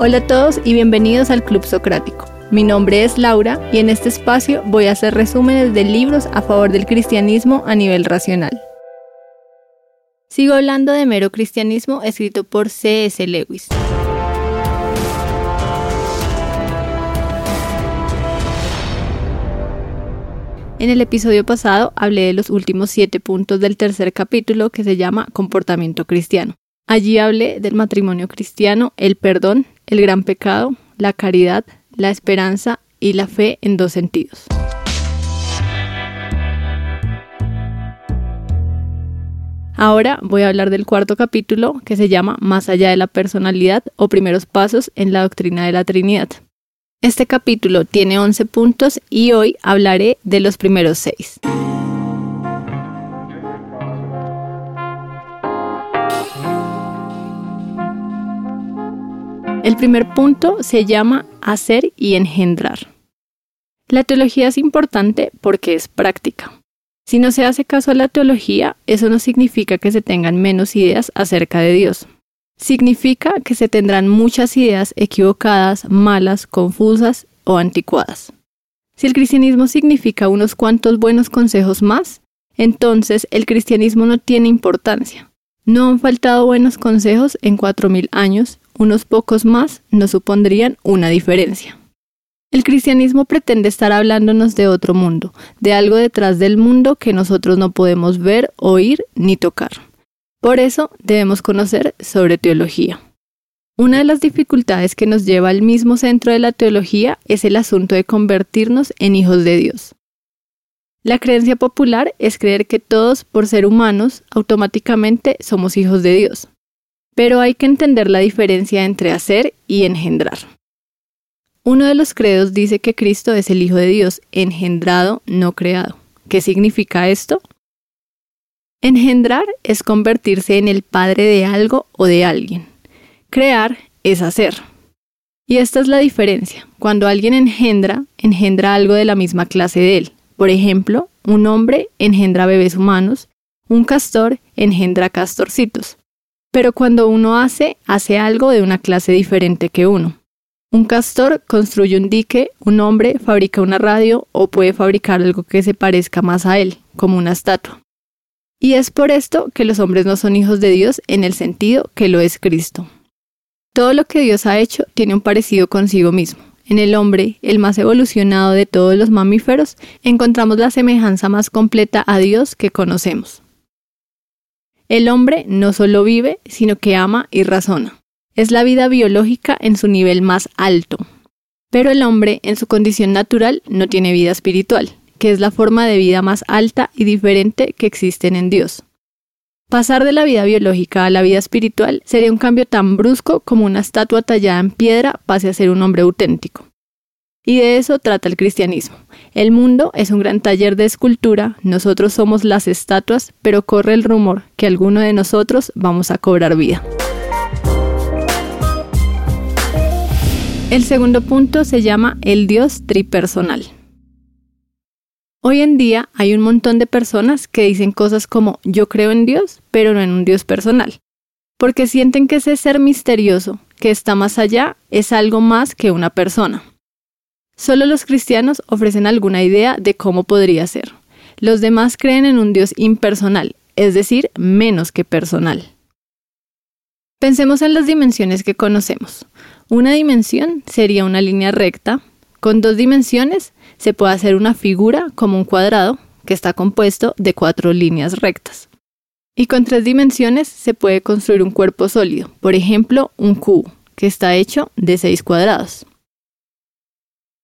Hola a todos y bienvenidos al Club Socrático. Mi nombre es Laura y en este espacio voy a hacer resúmenes de libros a favor del cristianismo a nivel racional. Sigo hablando de Mero Cristianismo escrito por C.S. Lewis. En el episodio pasado hablé de los últimos siete puntos del tercer capítulo que se llama Comportamiento Cristiano. Allí hablé del matrimonio cristiano, el perdón, el gran pecado, la caridad, la esperanza y la fe en dos sentidos. Ahora voy a hablar del cuarto capítulo que se llama Más allá de la personalidad o primeros pasos en la doctrina de la Trinidad. Este capítulo tiene 11 puntos y hoy hablaré de los primeros 6. El primer punto se llama hacer y engendrar. La teología es importante porque es práctica. Si no se hace caso a la teología, eso no significa que se tengan menos ideas acerca de Dios. Significa que se tendrán muchas ideas equivocadas, malas, confusas o anticuadas. Si el cristianismo significa unos cuantos buenos consejos más, entonces el cristianismo no tiene importancia. No han faltado buenos consejos en cuatro mil años, unos pocos más no supondrían una diferencia. El cristianismo pretende estar hablándonos de otro mundo, de algo detrás del mundo que nosotros no podemos ver, oír ni tocar. Por eso debemos conocer sobre teología. Una de las dificultades que nos lleva al mismo centro de la teología es el asunto de convertirnos en hijos de Dios. La creencia popular es creer que todos, por ser humanos, automáticamente somos hijos de Dios. Pero hay que entender la diferencia entre hacer y engendrar. Uno de los credos dice que Cristo es el Hijo de Dios, engendrado, no creado. ¿Qué significa esto? Engendrar es convertirse en el padre de algo o de alguien. Crear es hacer. Y esta es la diferencia. Cuando alguien engendra, engendra algo de la misma clase de él. Por ejemplo, un hombre engendra bebés humanos, un castor engendra castorcitos. Pero cuando uno hace, hace algo de una clase diferente que uno. Un castor construye un dique, un hombre fabrica una radio o puede fabricar algo que se parezca más a él, como una estatua. Y es por esto que los hombres no son hijos de Dios en el sentido que lo es Cristo. Todo lo que Dios ha hecho tiene un parecido consigo mismo. En el hombre, el más evolucionado de todos los mamíferos, encontramos la semejanza más completa a Dios que conocemos. El hombre no solo vive, sino que ama y razona es la vida biológica en su nivel más alto. Pero el hombre, en su condición natural, no tiene vida espiritual, que es la forma de vida más alta y diferente que existen en Dios. Pasar de la vida biológica a la vida espiritual sería un cambio tan brusco como una estatua tallada en piedra pase a ser un hombre auténtico. Y de eso trata el cristianismo. El mundo es un gran taller de escultura, nosotros somos las estatuas, pero corre el rumor que alguno de nosotros vamos a cobrar vida. El segundo punto se llama el Dios tripersonal. Hoy en día hay un montón de personas que dicen cosas como yo creo en Dios, pero no en un Dios personal, porque sienten que ese ser misterioso, que está más allá, es algo más que una persona. Solo los cristianos ofrecen alguna idea de cómo podría ser. Los demás creen en un Dios impersonal, es decir, menos que personal. Pensemos en las dimensiones que conocemos. Una dimensión sería una línea recta. Con dos dimensiones se puede hacer una figura como un cuadrado que está compuesto de cuatro líneas rectas. Y con tres dimensiones se puede construir un cuerpo sólido, por ejemplo, un cubo, que está hecho de seis cuadrados.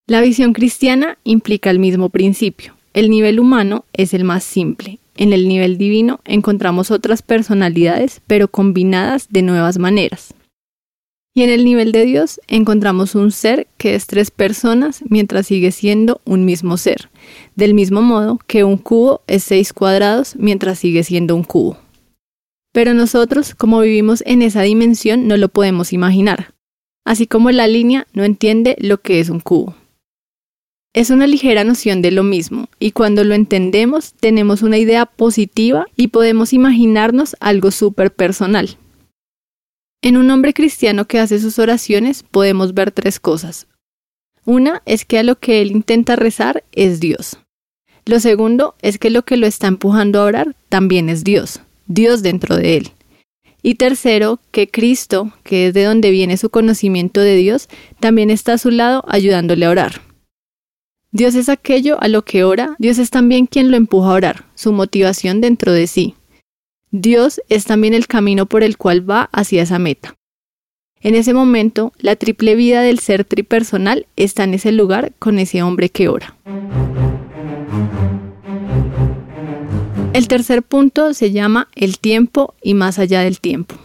La visión cristiana implica el mismo principio. El nivel humano es el más simple. En el nivel divino encontramos otras personalidades, pero combinadas de nuevas maneras. Y en el nivel de Dios encontramos un ser que es tres personas mientras sigue siendo un mismo ser, del mismo modo que un cubo es seis cuadrados mientras sigue siendo un cubo. Pero nosotros, como vivimos en esa dimensión, no lo podemos imaginar, así como la línea no entiende lo que es un cubo. Es una ligera noción de lo mismo, y cuando lo entendemos tenemos una idea positiva y podemos imaginarnos algo súper personal. En un hombre cristiano que hace sus oraciones podemos ver tres cosas. Una es que a lo que él intenta rezar es Dios. Lo segundo es que lo que lo está empujando a orar también es Dios, Dios dentro de él. Y tercero, que Cristo, que es de donde viene su conocimiento de Dios, también está a su lado ayudándole a orar. Dios es aquello a lo que ora, Dios es también quien lo empuja a orar, su motivación dentro de sí. Dios es también el camino por el cual va hacia esa meta. En ese momento, la triple vida del ser tripersonal está en ese lugar con ese hombre que ora. El tercer punto se llama el tiempo y más allá del tiempo.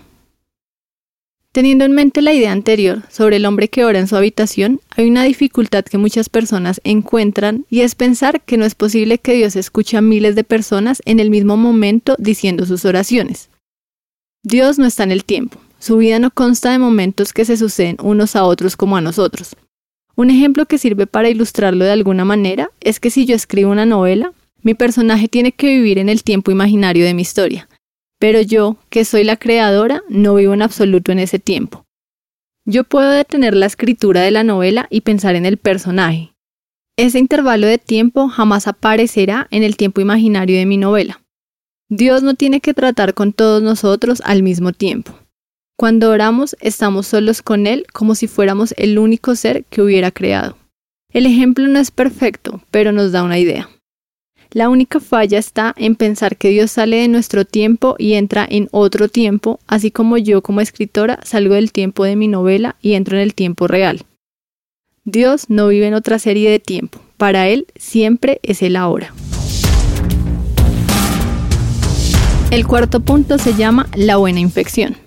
Teniendo en mente la idea anterior sobre el hombre que ora en su habitación, hay una dificultad que muchas personas encuentran y es pensar que no es posible que Dios escuche a miles de personas en el mismo momento diciendo sus oraciones. Dios no está en el tiempo, su vida no consta de momentos que se suceden unos a otros como a nosotros. Un ejemplo que sirve para ilustrarlo de alguna manera es que si yo escribo una novela, mi personaje tiene que vivir en el tiempo imaginario de mi historia, pero yo, que soy la creadora, no vivo en absoluto en ese tiempo. Yo puedo detener la escritura de la novela y pensar en el personaje. Ese intervalo de tiempo jamás aparecerá en el tiempo imaginario de mi novela. Dios no tiene que tratar con todos nosotros al mismo tiempo. Cuando oramos estamos solos con Él como si fuéramos el único ser que hubiera creado. El ejemplo no es perfecto, pero nos da una idea. La única falla está en pensar que Dios sale de nuestro tiempo y entra en otro tiempo, así como yo como escritora salgo del tiempo de mi novela y entro en el tiempo real. Dios no vive en otra serie de tiempo, para Él siempre es el ahora. El cuarto punto se llama la buena infección.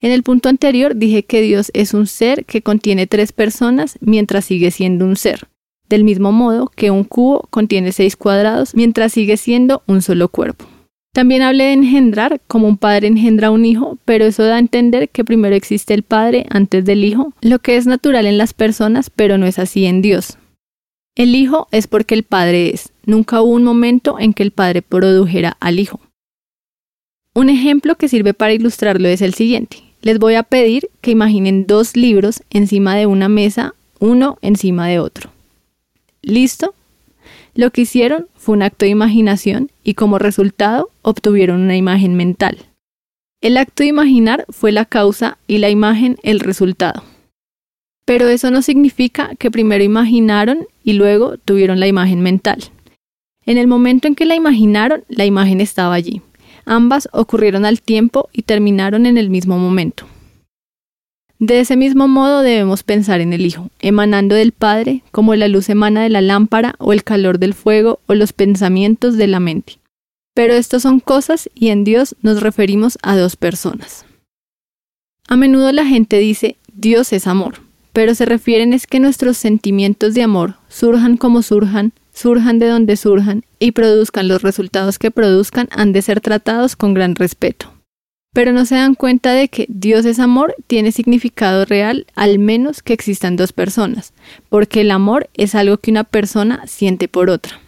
En el punto anterior dije que Dios es un ser que contiene tres personas mientras sigue siendo un ser del mismo modo que un cubo contiene seis cuadrados mientras sigue siendo un solo cuerpo. También hablé de engendrar como un padre engendra un hijo, pero eso da a entender que primero existe el padre antes del hijo, lo que es natural en las personas, pero no es así en Dios. El hijo es porque el padre es. Nunca hubo un momento en que el padre produjera al hijo. Un ejemplo que sirve para ilustrarlo es el siguiente. Les voy a pedir que imaginen dos libros encima de una mesa, uno encima de otro. ¿Listo? Lo que hicieron fue un acto de imaginación y como resultado obtuvieron una imagen mental. El acto de imaginar fue la causa y la imagen el resultado. Pero eso no significa que primero imaginaron y luego tuvieron la imagen mental. En el momento en que la imaginaron, la imagen estaba allí. Ambas ocurrieron al tiempo y terminaron en el mismo momento. De ese mismo modo debemos pensar en el Hijo, emanando del Padre como la luz emana de la lámpara o el calor del fuego o los pensamientos de la mente. Pero estos son cosas y en Dios nos referimos a dos personas. A menudo la gente dice Dios es amor, pero se refieren es que nuestros sentimientos de amor surjan como surjan, surjan de donde surjan y produzcan los resultados que produzcan han de ser tratados con gran respeto pero no se dan cuenta de que Dios es amor tiene significado real al menos que existan dos personas, porque el amor es algo que una persona siente por otra.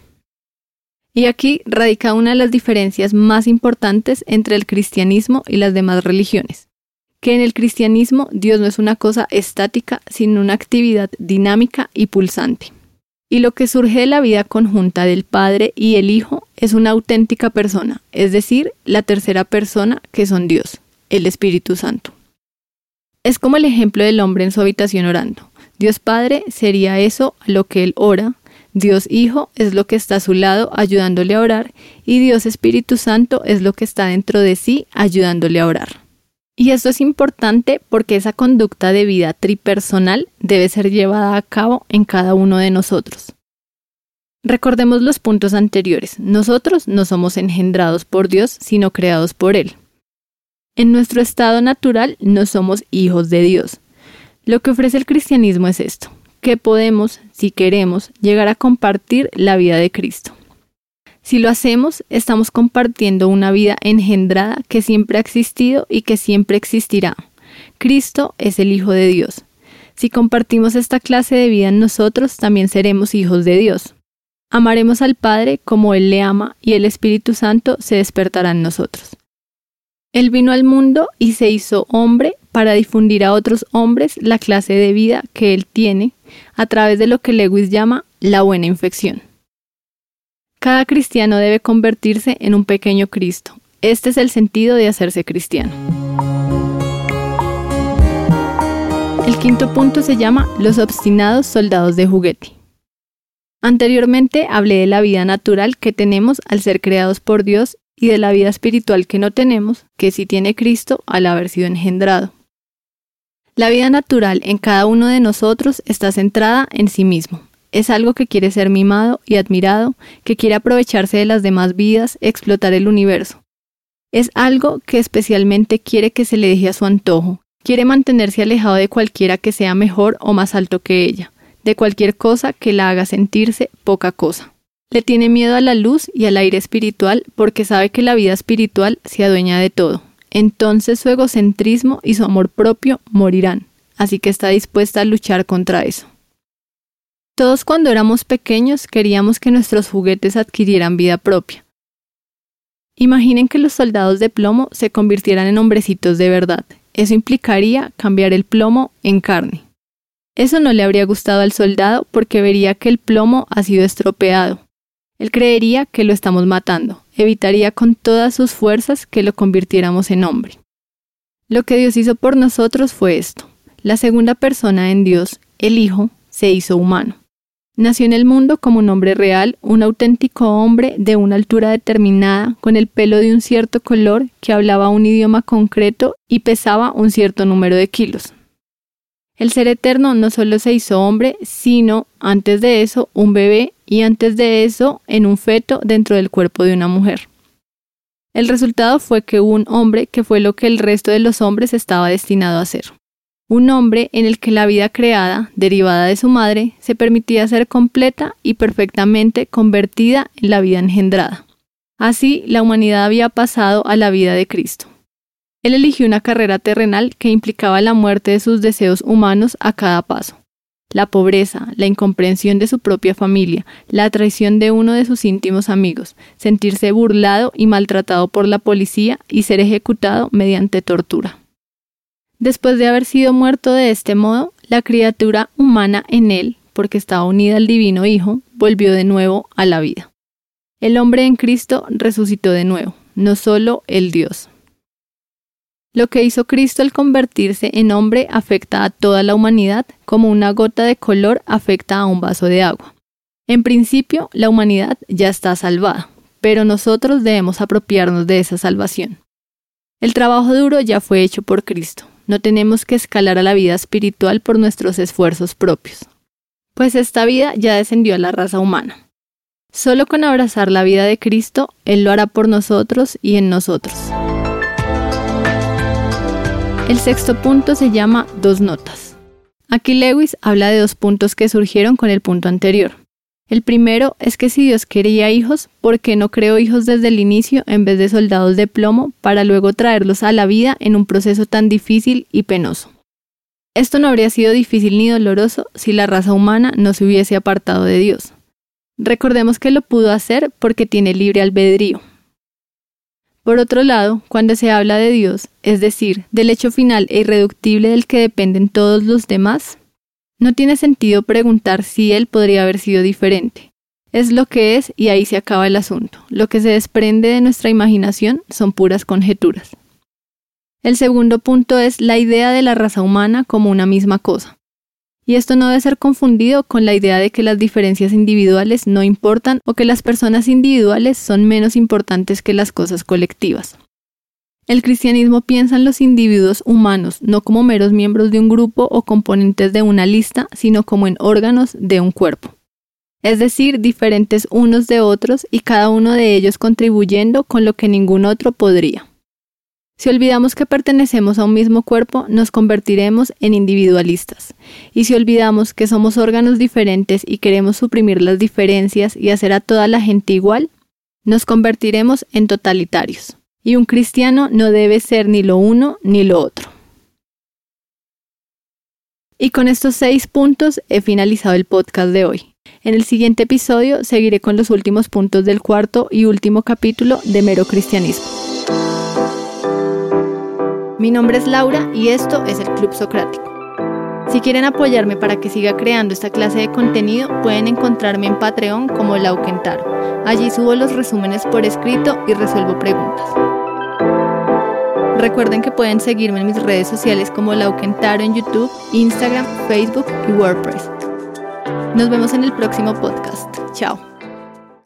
Y aquí radica una de las diferencias más importantes entre el cristianismo y las demás religiones, que en el cristianismo Dios no es una cosa estática, sino una actividad dinámica y pulsante y lo que surge de la vida conjunta del Padre y el Hijo es una auténtica persona, es decir, la tercera persona que son Dios, el Espíritu Santo. Es como el ejemplo del hombre en su habitación orando. Dios Padre sería eso a lo que él ora, Dios Hijo es lo que está a su lado ayudándole a orar y Dios Espíritu Santo es lo que está dentro de sí ayudándole a orar. Y esto es importante porque esa conducta de vida tripersonal debe ser llevada a cabo en cada uno de nosotros. Recordemos los puntos anteriores. Nosotros no somos engendrados por Dios, sino creados por Él. En nuestro estado natural no somos hijos de Dios. Lo que ofrece el cristianismo es esto, que podemos, si queremos, llegar a compartir la vida de Cristo. Si lo hacemos, estamos compartiendo una vida engendrada que siempre ha existido y que siempre existirá. Cristo es el Hijo de Dios. Si compartimos esta clase de vida en nosotros, también seremos hijos de Dios. Amaremos al Padre como Él le ama y el Espíritu Santo se despertará en nosotros. Él vino al mundo y se hizo hombre para difundir a otros hombres la clase de vida que él tiene a través de lo que Lewis llama la buena infección. Cada cristiano debe convertirse en un pequeño Cristo. Este es el sentido de hacerse cristiano. El quinto punto se llama los obstinados soldados de juguete. Anteriormente hablé de la vida natural que tenemos al ser creados por Dios y de la vida espiritual que no tenemos, que sí tiene Cristo al haber sido engendrado. La vida natural en cada uno de nosotros está centrada en sí mismo. Es algo que quiere ser mimado y admirado, que quiere aprovecharse de las demás vidas, explotar el universo. Es algo que especialmente quiere que se le deje a su antojo, quiere mantenerse alejado de cualquiera que sea mejor o más alto que ella, de cualquier cosa que la haga sentirse poca cosa. Le tiene miedo a la luz y al aire espiritual porque sabe que la vida espiritual se adueña de todo, entonces su egocentrismo y su amor propio morirán, así que está dispuesta a luchar contra eso. Todos cuando éramos pequeños queríamos que nuestros juguetes adquirieran vida propia. Imaginen que los soldados de plomo se convirtieran en hombrecitos de verdad. Eso implicaría cambiar el plomo en carne. Eso no le habría gustado al soldado porque vería que el plomo ha sido estropeado. Él creería que lo estamos matando, evitaría con todas sus fuerzas que lo convirtiéramos en hombre. Lo que Dios hizo por nosotros fue esto. La segunda persona en Dios, el Hijo, se hizo humano. Nació en el mundo como un hombre real, un auténtico hombre de una altura determinada, con el pelo de un cierto color, que hablaba un idioma concreto y pesaba un cierto número de kilos. El ser eterno no solo se hizo hombre, sino, antes de eso, un bebé y antes de eso, en un feto dentro del cuerpo de una mujer. El resultado fue que un hombre que fue lo que el resto de los hombres estaba destinado a ser. Un hombre en el que la vida creada, derivada de su madre, se permitía ser completa y perfectamente convertida en la vida engendrada. Así, la humanidad había pasado a la vida de Cristo. Él eligió una carrera terrenal que implicaba la muerte de sus deseos humanos a cada paso. La pobreza, la incomprensión de su propia familia, la traición de uno de sus íntimos amigos, sentirse burlado y maltratado por la policía y ser ejecutado mediante tortura. Después de haber sido muerto de este modo, la criatura humana en él, porque estaba unida al divino Hijo, volvió de nuevo a la vida. El hombre en Cristo resucitó de nuevo, no solo el Dios. Lo que hizo Cristo al convertirse en hombre afecta a toda la humanidad como una gota de color afecta a un vaso de agua. En principio, la humanidad ya está salvada, pero nosotros debemos apropiarnos de esa salvación. El trabajo duro ya fue hecho por Cristo. No tenemos que escalar a la vida espiritual por nuestros esfuerzos propios, pues esta vida ya descendió a la raza humana. Solo con abrazar la vida de Cristo, Él lo hará por nosotros y en nosotros. El sexto punto se llama dos notas. Aquí Lewis habla de dos puntos que surgieron con el punto anterior. El primero es que si Dios quería hijos, ¿por qué no creó hijos desde el inicio en vez de soldados de plomo para luego traerlos a la vida en un proceso tan difícil y penoso? Esto no habría sido difícil ni doloroso si la raza humana no se hubiese apartado de Dios. Recordemos que lo pudo hacer porque tiene libre albedrío, por otro lado, cuando se habla de Dios, es decir, del hecho final e irreductible del que dependen todos los demás, no tiene sentido preguntar si Él podría haber sido diferente. Es lo que es y ahí se acaba el asunto. Lo que se desprende de nuestra imaginación son puras conjeturas. El segundo punto es la idea de la raza humana como una misma cosa. Y esto no debe ser confundido con la idea de que las diferencias individuales no importan o que las personas individuales son menos importantes que las cosas colectivas. El cristianismo piensa en los individuos humanos no como meros miembros de un grupo o componentes de una lista, sino como en órganos de un cuerpo. Es decir, diferentes unos de otros y cada uno de ellos contribuyendo con lo que ningún otro podría. Si olvidamos que pertenecemos a un mismo cuerpo, nos convertiremos en individualistas. Y si olvidamos que somos órganos diferentes y queremos suprimir las diferencias y hacer a toda la gente igual, nos convertiremos en totalitarios. Y un cristiano no debe ser ni lo uno ni lo otro. Y con estos seis puntos he finalizado el podcast de hoy. En el siguiente episodio seguiré con los últimos puntos del cuarto y último capítulo de Mero Cristianismo. Mi nombre es Laura y esto es el Club Socrático. Si quieren apoyarme para que siga creando esta clase de contenido, pueden encontrarme en Patreon como Lauquentaro. Allí subo los resúmenes por escrito y resuelvo preguntas. Recuerden que pueden seguirme en mis redes sociales como Lauquentaro en YouTube, Instagram, Facebook y WordPress. Nos vemos en el próximo podcast. Chao.